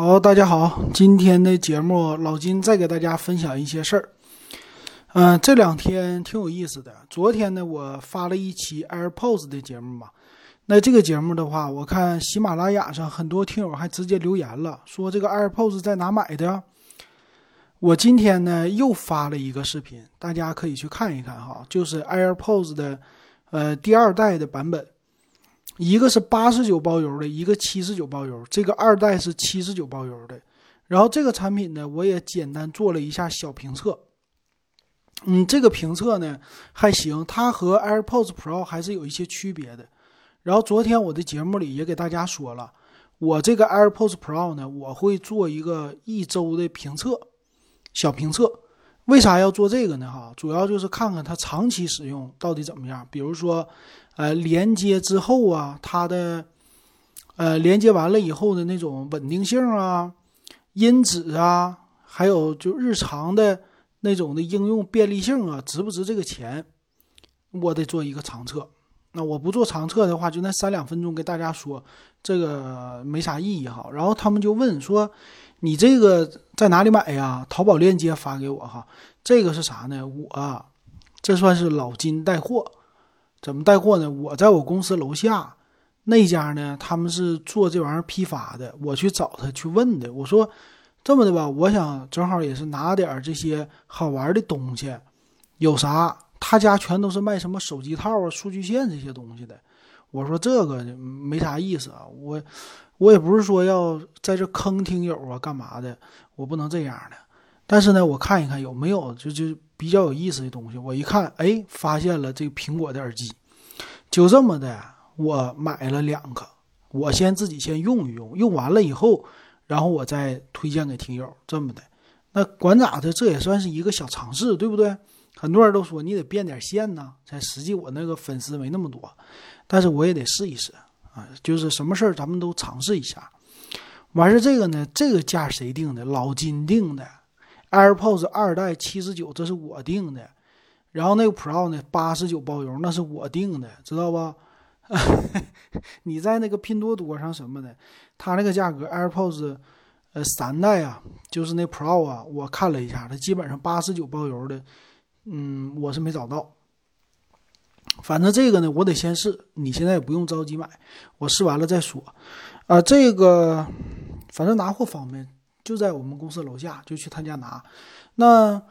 好，大家好，今天的节目老金再给大家分享一些事儿。嗯、这两天挺有意思的。昨天呢，我发了一期 AirPods 的节目嘛。那这个节目的话，我看喜马拉雅上很多听友还直接留言了，说这个 AirPods 在哪买的？我今天呢又发了一个视频，大家可以去看一看哈，就是 AirPods 的呃第二代的版本。一个是八十九包邮的，一个七十九包邮。这个二代是七十九包邮的。然后这个产品呢，我也简单做了一下小评测。嗯，这个评测呢还行，它和 AirPods Pro 还是有一些区别的。然后昨天我的节目里也给大家说了，我这个 AirPods Pro 呢，我会做一个一周的评测，小评测。为啥要做这个呢？哈，主要就是看看它长期使用到底怎么样。比如说，呃，连接之后啊，它的呃连接完了以后的那种稳定性啊、音质啊，还有就日常的那种的应用便利性啊，值不值这个钱？我得做一个长测。那我不做长测的话，就那三两分钟给大家说，这个没啥意义哈。然后他们就问说。你这个在哪里买呀？淘宝链接发给我哈。这个是啥呢？我这算是老金带货，怎么带货呢？我在我公司楼下那家呢，他们是做这玩意儿批发的。我去找他去问的，我说这么的吧，我想正好也是拿点这些好玩的东西，有啥？他家全都是卖什么手机套啊、数据线这些东西的。我说这个没啥意思啊，我。我也不是说要在这坑听友啊，干嘛的？我不能这样的。但是呢，我看一看有没有就就比较有意思的东西。我一看，哎，发现了这个苹果的耳机，就这么的，我买了两个。我先自己先用一用，用完了以后，然后我再推荐给听友，这么的。那管咋的，这也算是一个小尝试，对不对？很多人都说你得变点现呢，才实际我那个粉丝没那么多，但是我也得试一试啊。就是什么事儿咱们都尝试一下，完事这个呢，这个价谁定的？老金定的，AirPods 二代七十九，这是我定的，然后那个 Pro 呢八十九包邮，那是我定的，知道吧？你在那个拼多多上什么的，它那个价格 AirPods 呃三代啊，就是那 Pro 啊，我看了一下，它基本上八十九包邮的，嗯，我是没找到。反正这个呢，我得先试。你现在也不用着急买，我试完了再说。啊，这个反正拿货方便，就在我们公司楼下，就去他家拿。那，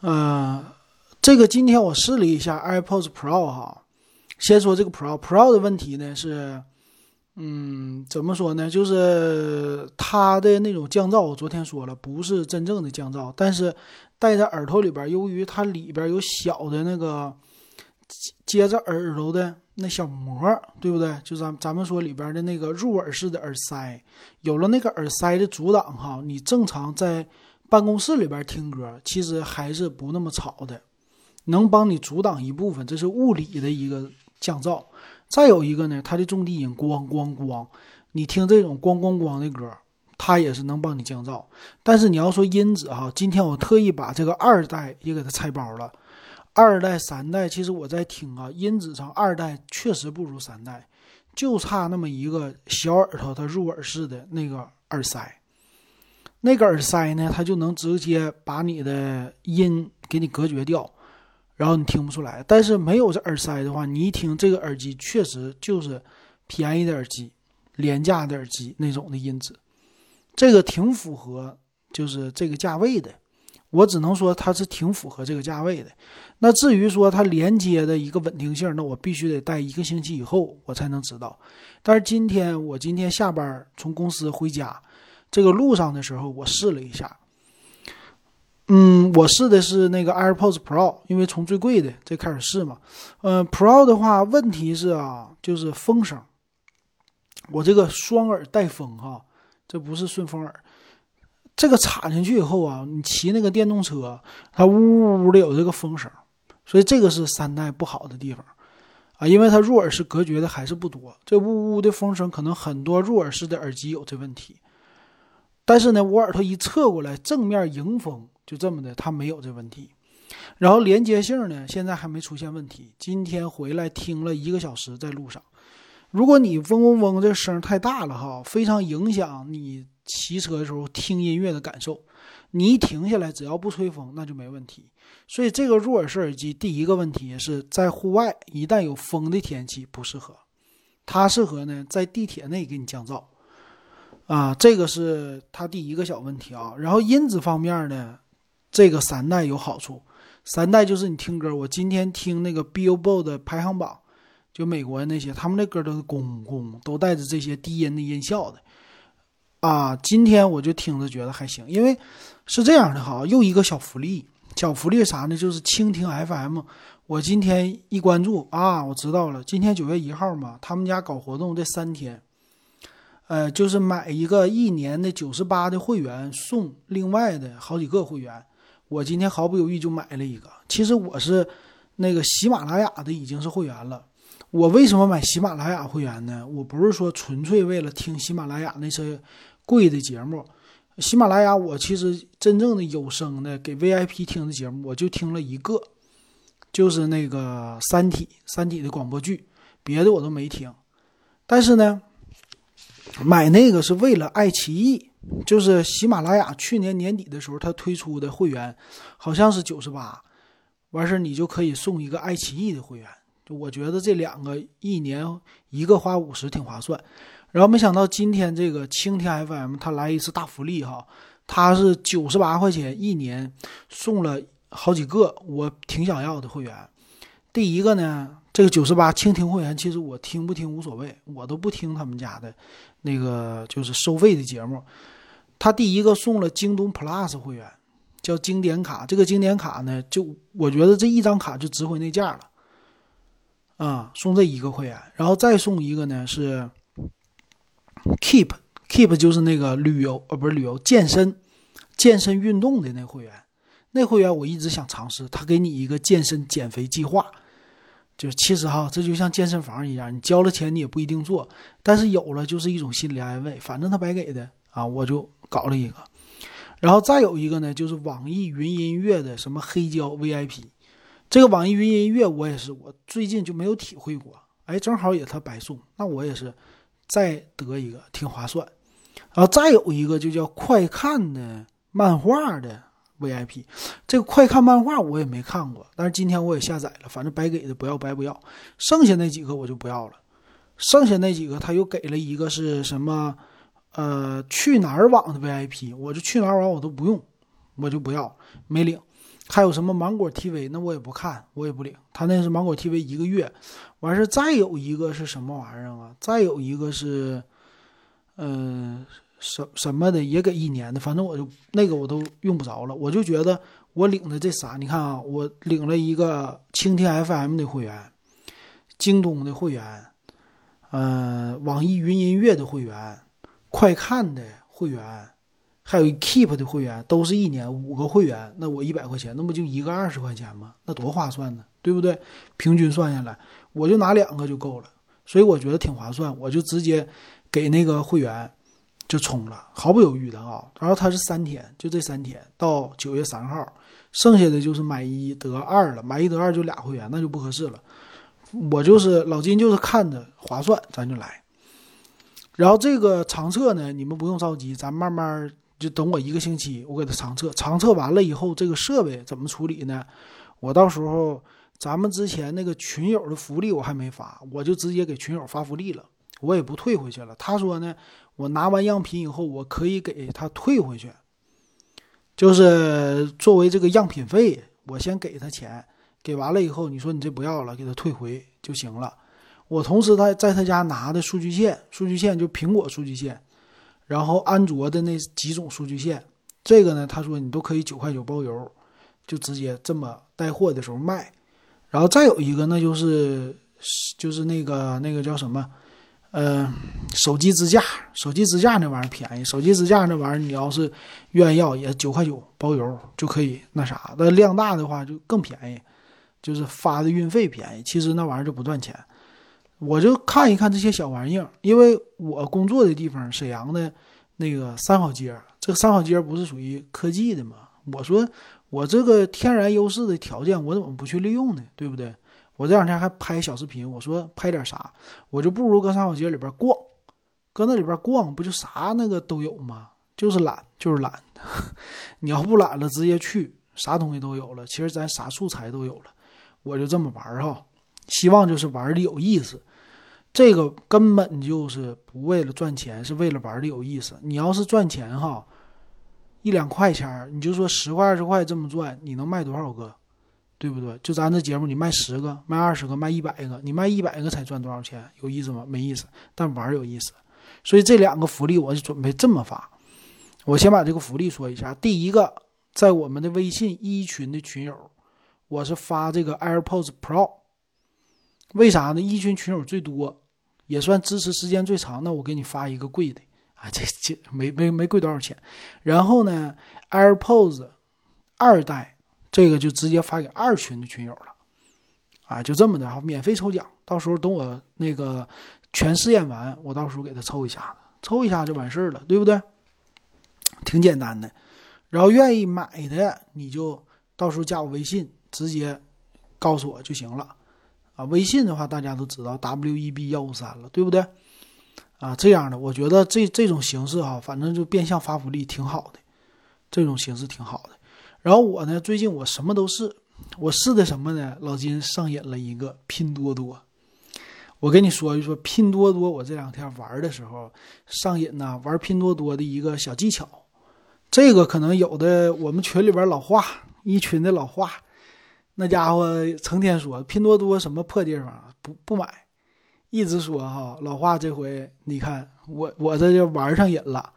呃，这个今天我试了一下 AirPods Pro 哈。先说这个 Pro，Pro 的问题呢是，嗯，怎么说呢？就是它的那种降噪，我昨天说了，不是真正的降噪，但是戴在耳朵里边，由于它里边有小的那个。接着耳朵的那小膜，对不对？就咱咱们说里边的那个入耳式的耳塞，有了那个耳塞的阻挡，哈，你正常在办公室里边听歌，其实还是不那么吵的，能帮你阻挡一部分，这是物理的一个降噪。再有一个呢，它的重低音咣咣咣，你听这种咣咣咣的歌，它也是能帮你降噪。但是你要说音质哈，今天我特意把这个二代也给它拆包了。二代、三代，其实我在听啊，音质上二代确实不如三代，就差那么一个小耳朵，它入耳式的那个耳塞。那个耳塞呢，它就能直接把你的音给你隔绝掉，然后你听不出来。但是没有这耳塞的话，你一听这个耳机确实就是便宜的耳机、廉价的耳机那种的音质，这个挺符合就是这个价位的。我只能说它是挺符合这个价位的。那至于说它连接的一个稳定性，那我必须得戴一个星期以后我才能知道。但是今天我今天下班从公司回家，这个路上的时候我试了一下。嗯，我试的是那个 AirPods Pro，因为从最贵的这开始试嘛。呃，Pro 的话问题是啊，就是风声。我这个双耳带风哈，这不是顺风耳。这个插进去以后啊，你骑那个电动车，它呜呜呜的有这个风声，所以这个是三代不好的地方啊，因为它入耳式隔绝的还是不多，这呜呜的风声可能很多入耳式的耳机有这问题，但是呢，我耳朵一侧过来，正面迎风，就这么的，它没有这问题。然后连接性呢，现在还没出现问题。今天回来听了一个小时，在路上，如果你嗡嗡嗡这声太大了哈，非常影响你。骑车的时候听音乐的感受。你一停下来，只要不吹风，那就没问题。所以这个入耳式耳机第一个问题是在户外一旦有风的天气不适合，它适合呢在地铁内给你降噪。啊，这个是它第一个小问题啊。然后音质方面呢，这个三代有好处。三代就是你听歌，我今天听那个 Billboard 的排行榜，就美国那些，他们那歌都是公公，都带着这些低音的音效的。啊，今天我就听着觉得还行，因为是这样的哈，又一个小福利，小福利啥呢？就是蜻蜓 FM，我今天一关注啊，我知道了，今天九月一号嘛，他们家搞活动这三天。呃，就是买一个一年的九十八的会员，送另外的好几个会员。我今天毫不犹豫就买了一个。其实我是那个喜马拉雅的已经是会员了。我为什么买喜马拉雅会员呢？我不是说纯粹为了听喜马拉雅那些贵的节目。喜马拉雅我其实真正的有声的给 VIP 听的节目，我就听了一个，就是那个《三体》《三体》的广播剧，别的我都没听。但是呢。买那个是为了爱奇艺，就是喜马拉雅去年年底的时候，它推出的会员好像是九十八，完事儿你就可以送一个爱奇艺的会员。就我觉得这两个一年一个花五十挺划算。然后没想到今天这个蜻蜓 FM 它来一次大福利哈，它是九十八块钱一年送了好几个我挺想要的会员。第一个呢。这个九十八蜻蜓会员，其实我听不听无所谓，我都不听他们家的，那个就是收费的节目。他第一个送了京东 Plus 会员，叫经典卡。这个经典卡呢，就我觉得这一张卡就值回那价了。啊，送这一个会员，然后再送一个呢是 Keep，Keep 就是那个旅游呃不是旅游健身，健身运动的那会员。那会员我一直想尝试，他给你一个健身减肥计划。就其实哈，这就像健身房一样，你交了钱你也不一定做，但是有了就是一种心理安慰，反正他白给的啊，我就搞了一个。然后再有一个呢，就是网易云音乐的什么黑胶 VIP，这个网易云音乐我也是，我最近就没有体会过，哎，正好也他白送，那我也是再得一个，挺划算。然后再有一个就叫快看的漫画的。VIP，这个快看漫画我也没看过，但是今天我也下载了，反正白给的不要白不要。剩下那几个我就不要了，剩下那几个他又给了一个是什么？呃，去哪儿网的 VIP，我就去哪儿网我都不用，我就不要，没领。还有什么芒果 TV，那我也不看，我也不领。他那是芒果 TV 一个月，完事再有一个是什么玩意儿啊？再有一个是，嗯。什什么的也给一年的，反正我就那个我都用不着了。我就觉得我领的这仨，你看啊，我领了一个蜻蜓 FM 的会员，京东的会员，呃，网易云音乐的会员，快看的会员，还有 Keep 的会员，都是一年五个会员，那我一百块钱，那不就一个二十块钱吗？那多划算呢，对不对？平均算下来，我就拿两个就够了，所以我觉得挺划算，我就直接给那个会员。就充了，毫不犹豫的啊！然后它是三天，就这三天到九月三号，剩下的就是买一得二了，买一得二就俩会员，那就不合适了。我就是老金，就是看着划算，咱就来。然后这个长测呢，你们不用着急，咱慢慢就等我一个星期，我给他长测。长测完了以后，这个设备怎么处理呢？我到时候咱们之前那个群友的福利我还没发，我就直接给群友发福利了，我也不退回去了。他说呢。我拿完样品以后，我可以给他退回去，就是作为这个样品费，我先给他钱，给完了以后，你说你这不要了，给他退回就行了。我同时他在他家拿的数据线，数据线就苹果数据线，然后安卓的那几种数据线，这个呢，他说你都可以九块九包邮，就直接这么带货的时候卖。然后再有一个，那就是就是那个那个叫什么？呃，手机支架，手机支架那玩意儿便宜。手机支架那玩意儿，你要是愿意要，也九块九包邮就可以。那啥，那量大的话就更便宜，就是发的运费便宜。其实那玩意儿就不赚钱。我就看一看这些小玩意儿，因为我工作的地方沈阳的那个三好街，这个三好街不是属于科技的吗？我说我这个天然优势的条件，我怎么不去利用呢？对不对？我这两天还拍小视频，我说拍点啥，我就不如搁三好街里边逛，搁那里边逛不就啥那个都有吗？就是懒，就是懒。你要不懒了，直接去，啥东西都有了。其实咱啥素材都有了，我就这么玩哈。希望就是玩的有意思。这个根本就是不为了赚钱，是为了玩的有意思。你要是赚钱哈，一两块钱，你就说十块二十块这么赚，你能卖多少个？对不对？就咱这节目，你卖十个、卖二十个、卖一百个，你卖一百个才赚多少钱？有意思吗？没意思。但玩有意思，所以这两个福利我就准备这么发。我先把这个福利说一下。第一个，在我们的微信一群的群友，我是发这个 AirPods Pro。为啥呢？一群群友最多，也算支持时间最长。那我给你发一个贵的啊，这这没没没贵多少钱。然后呢，AirPods 二代。这个就直接发给二群的群友了，啊，就这么的哈，免费抽奖。到时候等我那个全试验完，我到时候给他抽一下子，抽一下就完事儿了，对不对？挺简单的。然后愿意买的，你就到时候加我微信，直接告诉我就行了。啊，微信的话大家都知道 W E B 幺五三了，对不对？啊，这样的，我觉得这这种形式哈，反正就变相发福利挺好的，这种形式挺好的。然后我呢，最近我什么都试，我试的什么呢？老金上瘾了一个拼多多。我跟你说一说拼多多，我这两天玩的时候上瘾呢，玩拼多多的一个小技巧。这个可能有的我们群里边老话一群的老话，那家伙成天说拼多多什么破地方，不不买，一直说哈老话。这回你看我我这就玩上瘾了，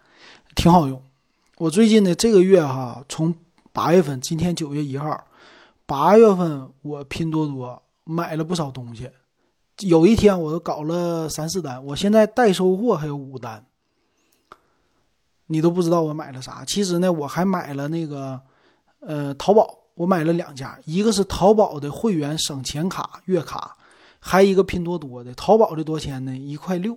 挺好用。我最近的这个月哈从。八月份，今天九月一号，八月份我拼多多买了不少东西，有一天我都搞了三四单，我现在代收货还有五单，你都不知道我买了啥。其实呢，我还买了那个，呃，淘宝，我买了两家，一个是淘宝的会员省钱卡月卡，还一个拼多多的。淘宝的多少钱呢？一块六，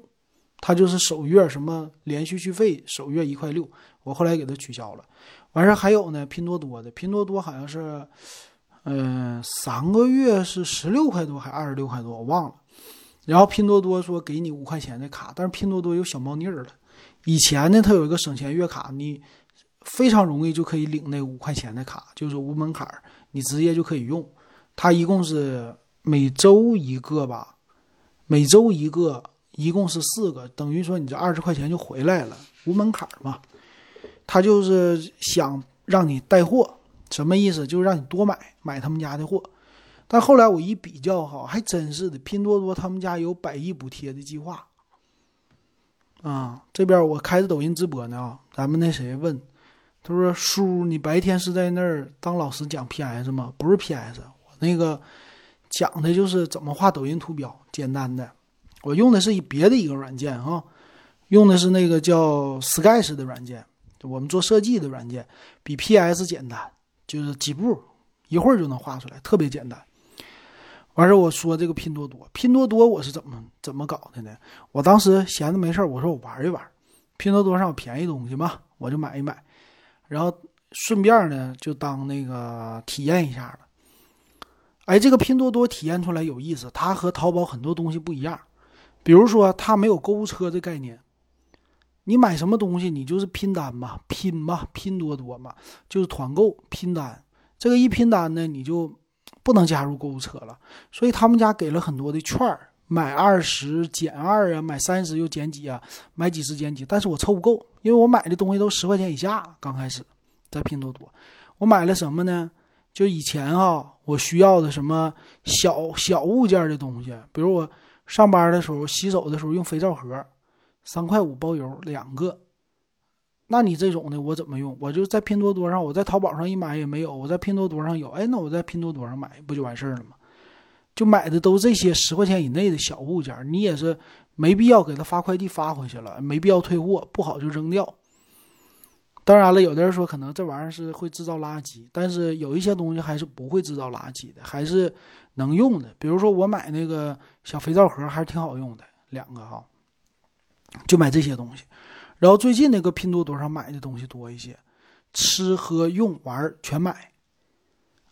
它就是首月什么连续续费，首月一块六，我后来给它取消了。完事还有呢，拼多多的，拼多多好像是，嗯，三个月是十六块多还二十六块多，我忘了。然后拼多多说给你五块钱的卡，但是拼多多有小猫腻儿了。以前呢，它有一个省钱月卡，你非常容易就可以领那五块钱的卡，就是无门槛儿，你直接就可以用。它一共是每周一个吧，每周一个，一共是四个，等于说你这二十块钱就回来了，无门槛儿嘛。他就是想让你带货，什么意思？就是让你多买买他们家的货。但后来我一比较，哈，还真是的。拼多多他们家有百亿补贴的计划。啊，这边我开着抖音直播呢啊，咱们那谁问，他说：“叔，你白天是在那儿当老师讲 PS 吗？”不是 PS，我那个讲的就是怎么画抖音图标，简单的。我用的是别的一个软件啊，用的是那个叫 Sketch 的软件。我们做设计的软件比 PS 简单，就是几步一会儿就能画出来，特别简单。完事儿我说这个拼多多，拼多多我是怎么怎么搞的呢？我当时闲着没事儿，我说我玩一玩，拼多多上有便宜东西嘛，我就买一买，然后顺便呢就当那个体验一下了。哎，这个拼多多体验出来有意思，它和淘宝很多东西不一样，比如说它没有购物车的概念。你买什么东西，你就是拼单嘛，拼嘛，拼多多嘛，就是团购拼单。这个一拼单呢，你就不能加入购物车了。所以他们家给了很多的券儿，买二十减二啊，买三十又减几啊，买几十减几。但是我凑不够，因为我买的东西都十块钱以下。刚开始在拼多多，我买了什么呢？就以前哈，我需要的什么小小物件的东西，比如我上班的时候洗手的时候用肥皂盒。三块五包邮两个，那你这种的我怎么用？我就在拼多多上，我在淘宝上一买也没有，我在拼多多上有。哎，那我在拼多多上买不就完事儿了吗？就买的都这些十块钱以内的小物件，你也是没必要给他发快递发回去了，没必要退货，不好就扔掉。当然了，有的人说可能这玩意儿是会制造垃圾，但是有一些东西还是不会制造垃圾的，还是能用的。比如说我买那个小肥皂盒，还是挺好用的，两个哈。就买这些东西，然后最近那个拼多多上买的东西多一些，吃喝用玩全买，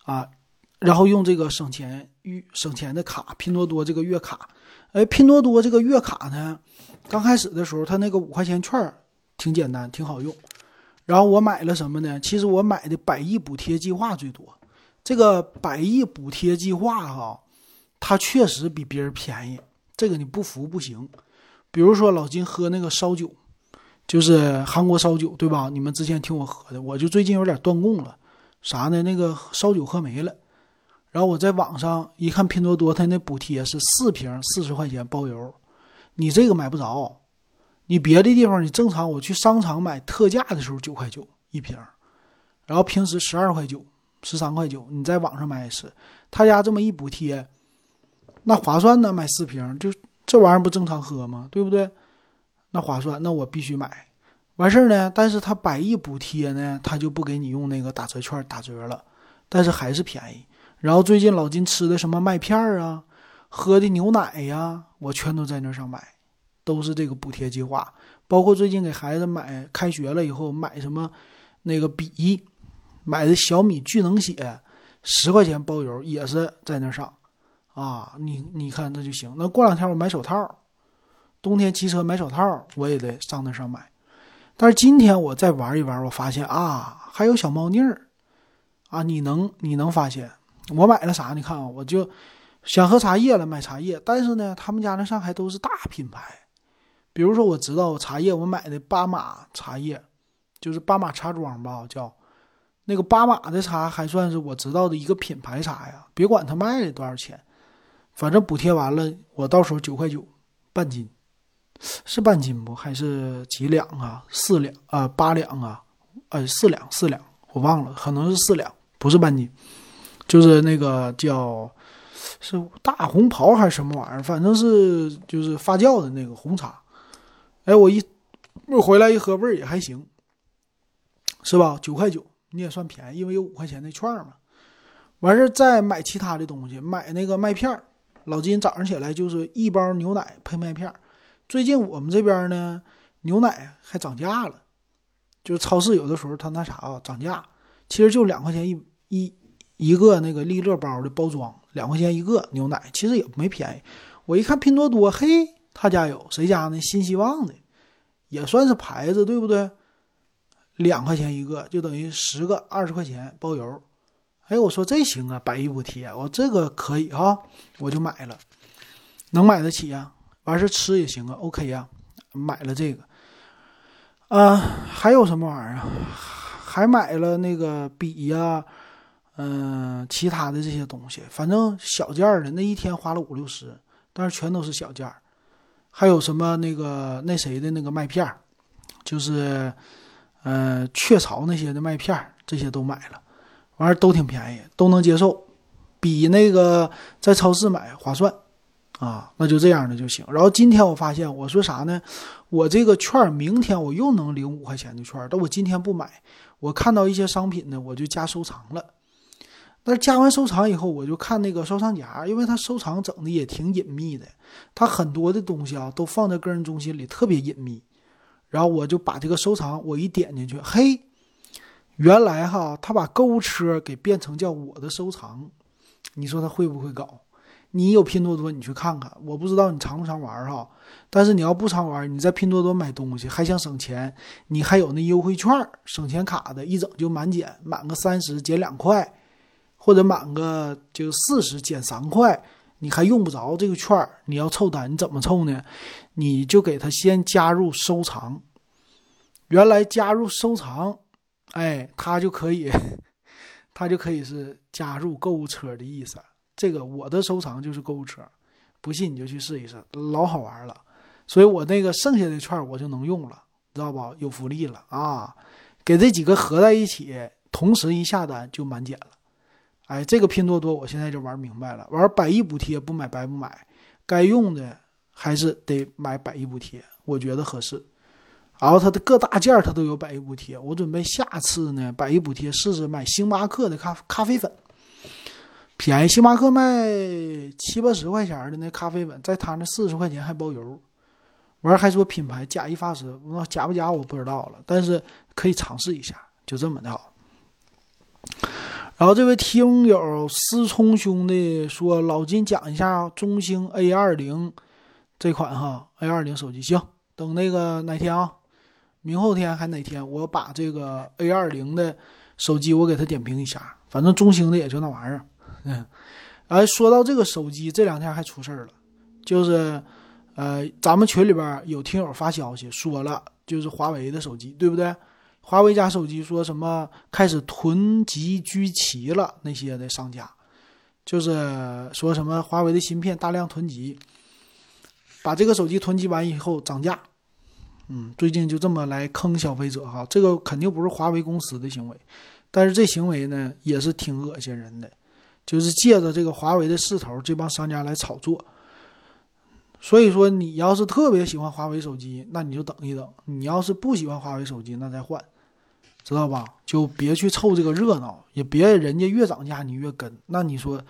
啊，然后用这个省钱月省钱的卡，拼多多这个月卡，哎，拼多多这个月卡呢，刚开始的时候它那个五块钱券挺简单，挺好用，然后我买了什么呢？其实我买的百亿补贴计划最多。这个百亿补贴计划哈，它确实比别人便宜，这个你不服不行。比如说老金喝那个烧酒，就是韩国烧酒，对吧？你们之前听我喝的，我就最近有点断供了，啥呢？那个烧酒喝没了。然后我在网上一看，拼多多它那补贴是四瓶四十块钱包邮，你这个买不着。你别的地方你正常我去商场买特价的时候九块九一瓶，然后平时十二块九。十三块九，你在网上买也是，他家这么一补贴，那划算呢。买四瓶，就这玩意儿不正常喝吗？对不对？那划算，那我必须买。完事儿呢，但是他百亿补贴呢，他就不给你用那个打折券打折了，但是还是便宜。然后最近老金吃的什么麦片儿啊，喝的牛奶呀，我全都在那上买，都是这个补贴计划。包括最近给孩子买，开学了以后买什么那个笔。买的小米聚能写，十块钱包邮，也是在那上，啊，你你看那就行。那过两天我买手套，冬天骑车买手套，我也得上那上买。但是今天我再玩一玩，我发现啊，还有小猫腻儿，啊，你能你能发现我买了啥？你看啊，我就想喝茶叶了，买茶叶。但是呢，他们家那上还都是大品牌，比如说我知道茶叶，我买的巴马茶叶，就是巴马茶庄吧，叫。那个巴马的茶还算是我知道的一个品牌茶呀，别管它卖了多少钱，反正补贴完了，我到时候九块九半斤，是半斤不？还是几两啊？四两啊？八两啊？呃，四两四两，我忘了，可能是四两，不是半斤，就是那个叫是大红袍还是什么玩意儿，反正是就是发酵的那个红茶。哎，我一我回来一喝，味儿也还行，是吧？九块九。你也算便宜，因为有五块钱的券嘛。完事儿再买其他的东西，买那个麦片儿老金早上起来就是一包牛奶配麦片儿最近我们这边呢，牛奶还涨价了，就是超市有的时候它那啥啊涨价，其实就两块钱一一一个那个利乐包的包装，两块钱一个牛奶，其实也没便宜。我一看拼多多，嘿，他家有谁家呢？新希望的，也算是牌子，对不对？两块钱一个，就等于十个二十块钱包邮。哎，我说这行啊，百亿补贴，我这个可以哈，我就买了，能买得起呀。完事吃也行啊，OK 呀，买了这个。啊，还有什么玩意儿？还买了那个笔呀，嗯，其他的这些东西，反正小件的，那一天花了五六十，但是全都是小件还有什么那个那谁的那个麦片就是。呃，雀巢那些的麦片这些都买了，完事儿都挺便宜，都能接受，比那个在超市买划算啊。那就这样的就行。然后今天我发现，我说啥呢？我这个券明天我又能领五块钱的券，但我今天不买。我看到一些商品呢，我就加收藏了。但是加完收藏以后，我就看那个收藏夹，因为它收藏整的也挺隐秘的，它很多的东西啊都放在个人中心里，特别隐秘。然后我就把这个收藏，我一点进去，嘿，原来哈，他把购物车给变成叫我的收藏，你说他会不会搞？你有拼多多，你去看看。我不知道你常不常玩哈，但是你要不常玩，你在拼多多买东西还想省钱，你还有那优惠券、省钱卡的，一整就满减，满个三十减两块，或者满个就四十减三块。你还用不着这个券儿，你要凑单，你怎么凑呢？你就给他先加入收藏，原来加入收藏，哎，他就可以，他就可以是加入购物车的意思。这个我的收藏就是购物车，不信你就去试一试，老好玩了。所以我那个剩下的券儿我就能用了，知道不？有福利了啊！给这几个合在一起，同时一下单就满减了。哎，这个拼多多我现在就玩明白了。玩百亿补贴不买白不买，该用的还是得买百亿补贴，我觉得合适。然后它的各大件它都有百亿补贴，我准备下次呢百亿补贴试试买星巴克的咖咖啡粉，便宜。星巴克卖七八十块钱的那咖啡粉，在他那四十块钱还包邮。完还说品牌假一发十，那假不假我不知道了，但是可以尝试一下，就这么的。然后这位听友思聪兄弟说：“老金讲一下中兴 A 二零这款哈 A 二零手机，行，等那个哪天啊，明后天还哪天，我把这个 A 二零的手机我给他点评一下。反正中兴的也就那玩意儿。嗯，哎，说到这个手机，这两天还出事儿了，就是呃，咱们群里边有听友发消息说了，就是华为的手机，对不对？华为家手机说什么开始囤积居奇了，那些的商家，就是说什么华为的芯片大量囤积，把这个手机囤积完以后涨价。嗯，最近就这么来坑消费者哈，这个肯定不是华为公司的行为，但是这行为呢也是挺恶心人的，就是借着这个华为的势头，这帮商家来炒作。所以说，你要是特别喜欢华为手机，那你就等一等；你要是不喜欢华为手机，那再换。知道吧？就别去凑这个热闹，也别人家越涨价你越跟，那你说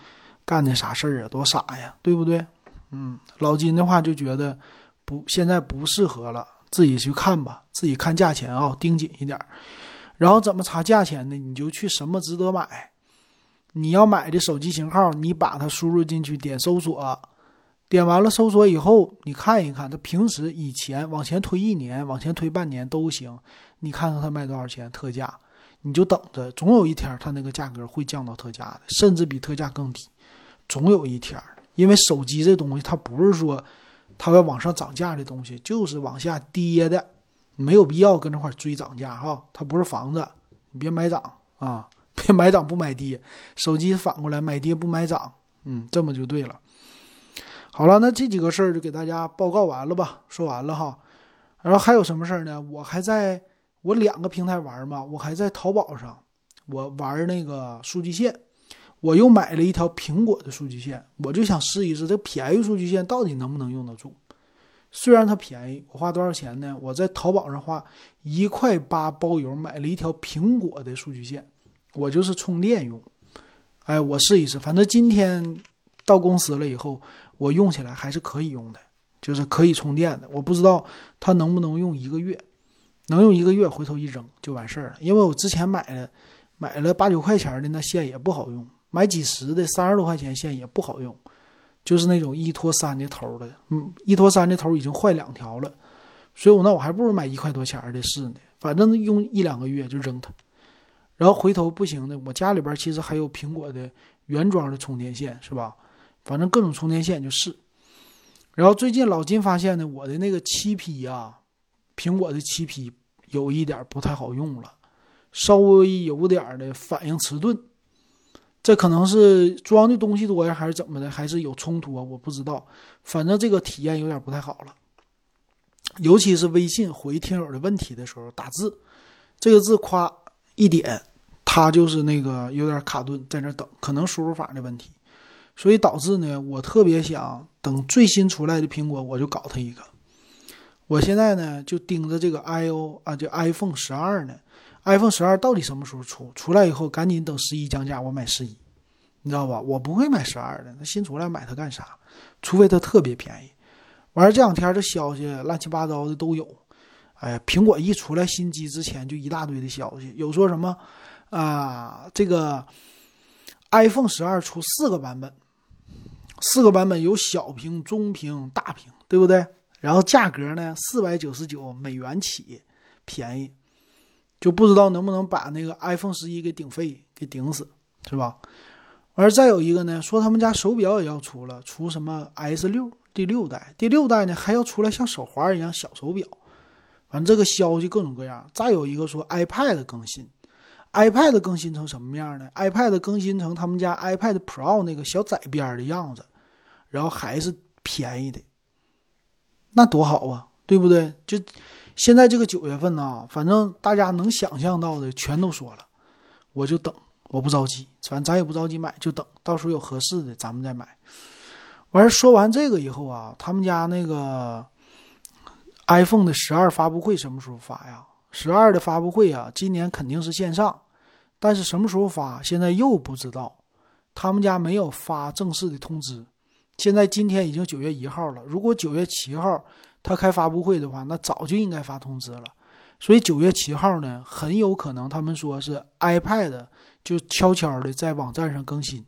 干的啥事儿啊？多傻呀，对不对？嗯，老金的话就觉得不，现在不适合了，自己去看吧，自己看价钱啊，盯紧一点。然后怎么查价钱呢？你就去什么值得买，你要买的手机型号，你把它输入进去，点搜索。点完了搜索以后，你看一看，它平时以前往前推一年、往前推半年都行。你看看它卖多少钱特价，你就等着，总有一天它那个价格会降到特价的，甚至比特价更低，总有一天。因为手机这东西它不是说它会往上涨价的东西，就是往下跌的，没有必要跟这块追涨价哈。它不是房子，你别买涨啊，别买涨不买跌。手机反过来买跌不买涨，嗯，这么就对了。好了，那这几个事儿就给大家报告完了吧？说完了哈，然后还有什么事儿呢？我还在我两个平台玩嘛，我还在淘宝上，我玩那个数据线，我又买了一条苹果的数据线，我就想试一试这便宜数据线到底能不能用得住。虽然它便宜，我花多少钱呢？我在淘宝上花一块八包邮买了一条苹果的数据线，我就是充电用。哎，我试一试，反正今天到公司了以后。我用起来还是可以用的，就是可以充电的。我不知道它能不能用一个月，能用一个月，回头一扔就完事儿了。因为我之前买了买了八九块钱的那线也不好用，买几十的三十多块钱线也不好用，就是那种一拖三的头的，嗯，一拖三的头已经坏两条了，所以我那我还不如买一块多钱的试呢，反正用一两个月就扔它，然后回头不行的，我家里边其实还有苹果的原装的充电线，是吧？反正各种充电线就是，然后最近老金发现呢，我的那个七 P 啊，苹果的七 P 有一点不太好用了，稍微有点的反应迟钝，这可能是装的东西多呀，还是怎么的，还是有冲突啊？我不知道，反正这个体验有点不太好了，尤其是微信回听友的问题的时候，打字，这个字夸一点，它就是那个有点卡顿，在那等，可能输入法的问题。所以导致呢，我特别想等最新出来的苹果，我就搞它一个。我现在呢就盯着这个 i o 啊，就 iPhone 十二呢，iPhone 十二到底什么时候出？出来以后赶紧等十一降价，我买十一，你知道吧？我不会买十二的，那新出来买它干啥？除非它特别便宜。完了这两天这消息乱七八糟的都有，哎呀，苹果一出来新机之前就一大堆的消息，有说什么啊，这个 iPhone 十二出四个版本。四个版本有小屏、中屏、大屏，对不对？然后价格呢，四百九十九美元起，便宜，就不知道能不能把那个 iPhone 十一给顶废、给顶死，是吧？而再有一个呢，说他们家手表也要出了，出什么 S 六第六代，第六代呢还要出来像手环一样小手表，反正这个消息各种各样。再有一个说 iPad 更新。iPad 更新成什么样呢？iPad 更新成他们家 iPad Pro 那个小窄边的样子，然后还是便宜的，那多好啊，对不对？就现在这个九月份呢，反正大家能想象到的全都说了，我就等，我不着急，反正咱也不着急买，就等到时候有合适的咱们再买。完说完这个以后啊，他们家那个 iPhone 的十二发布会什么时候发呀？十二的发布会啊，今年肯定是线上，但是什么时候发，现在又不知道。他们家没有发正式的通知。现在今天已经九月一号了，如果九月七号他开发布会的话，那早就应该发通知了。所以九月七号呢，很有可能他们说是 iPad 就悄悄的在网站上更新，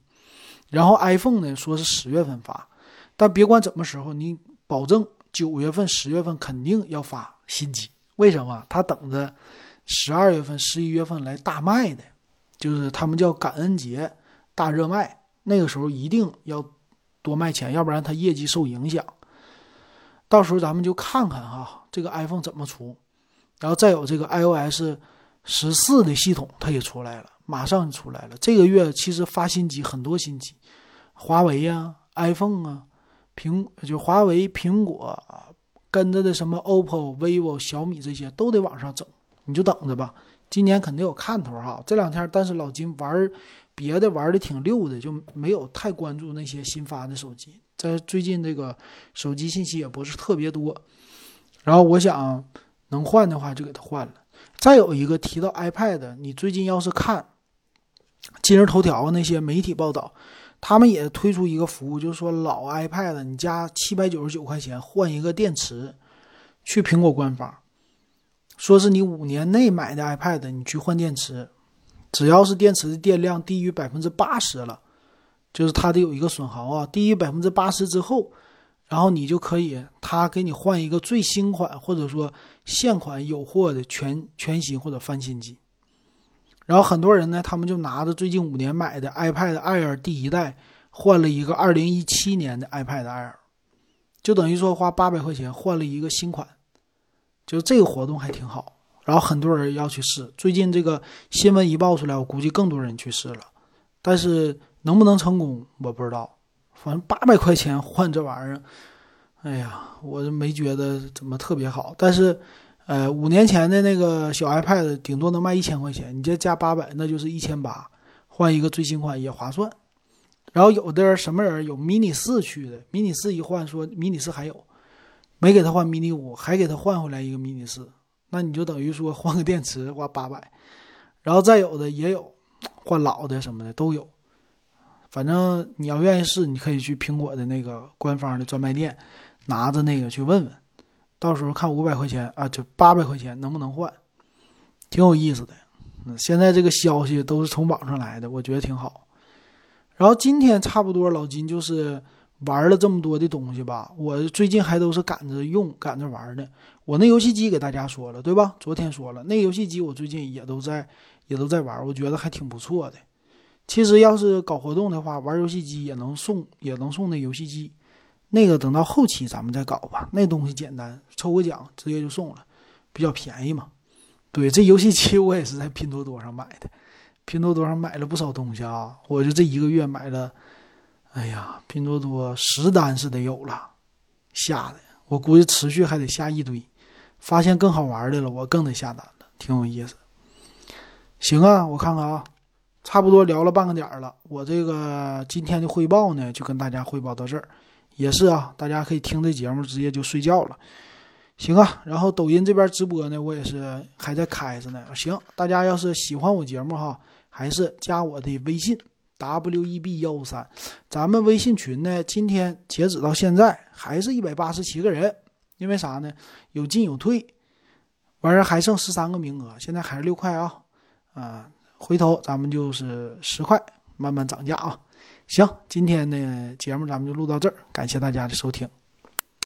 然后 iPhone 呢说是十月份发。但别管怎么时候，你保证九月份、十月份肯定要发新机。为什么？他等着十二月份、十一月份来大卖的，就是他们叫感恩节大热卖，那个时候一定要多卖钱，要不然他业绩受影响。到时候咱们就看看哈，这个 iPhone 怎么出，然后再有这个 iOS 十四的系统，它也出来了，马上就出来了。这个月其实发新机很多新机，华为呀、iPhone 啊。苹就华为、苹果跟着的什么 OPPO、vivo、小米这些都得往上整，你就等着吧。今年肯定有看头哈。这两天，但是老金玩别的玩的挺溜的，就没有太关注那些新发的手机。在最近这个手机信息也不是特别多，然后我想能换的话就给它换了。再有一个提到 iPad，你最近要是看今日头条那些媒体报道。他们也推出一个服务，就是说老 iPad 你加七百九十九块钱换一个电池，去苹果官方，说是你五年内买的 iPad，你去换电池，只要是电池的电量低于百分之八十了，就是它得有一个损耗啊，低于百分之八十之后，然后你就可以他给你换一个最新款或者说现款有货的全全新或者翻新机。然后很多人呢，他们就拿着最近五年买的 iPad Air 第一代换了一个二零一七年的 iPad Air，就等于说花八百块钱换了一个新款，就这个活动还挺好。然后很多人要去试，最近这个新闻一爆出来，我估计更多人去试了。但是能不能成功，我不知道。反正八百块钱换这玩意儿，哎呀，我没觉得怎么特别好。但是。呃，五年前的那个小 iPad 顶多能卖一千块钱，你这加八百，那就是一千八，换一个最新款也划算。然后有的人什么人有 mini 四去的，mini 四一换说 mini 四还有，没给他换 mini 五，还给他换回来一个 mini 四，那你就等于说换个电池花八百。然后再有的也有换老的什么的都有，反正你要愿意试，你可以去苹果的那个官方的专卖店，拿着那个去问问。到时候看五百块钱啊，就八百块钱能不能换，挺有意思的。嗯，现在这个消息都是从网上来的，我觉得挺好。然后今天差不多老金就是玩了这么多的东西吧，我最近还都是赶着用、赶着玩的。我那游戏机给大家说了，对吧？昨天说了，那游戏机我最近也都在也都在玩，我觉得还挺不错的。其实要是搞活动的话，玩游戏机也能送，也能送那游戏机。那个等到后期咱们再搞吧，那东西简单，抽个奖直接就送了，比较便宜嘛。对，这游戏机我也是在拼多多上买的，拼多多上买了不少东西啊，我就这一个月买了，哎呀，拼多多十单是得有了，下的，我估计持续还得下一堆，发现更好玩的了，我更得下单了，挺有意思。行啊，我看看啊，差不多聊了半个点了，我这个今天的汇报呢，就跟大家汇报到这儿。也是啊，大家可以听这节目直接就睡觉了，行啊。然后抖音这边直播呢，我也是还在开着呢。行，大家要是喜欢我节目哈，还是加我的微信 w e b 幺五三，咱们微信群呢，今天截止到现在还是一百八十七个人，因为啥呢？有进有退，完事还剩十三个名额，现在还是六块啊，啊，回头咱们就是十块，慢慢涨价啊。行，今天的节目咱们就录到这儿，感谢大家的收听。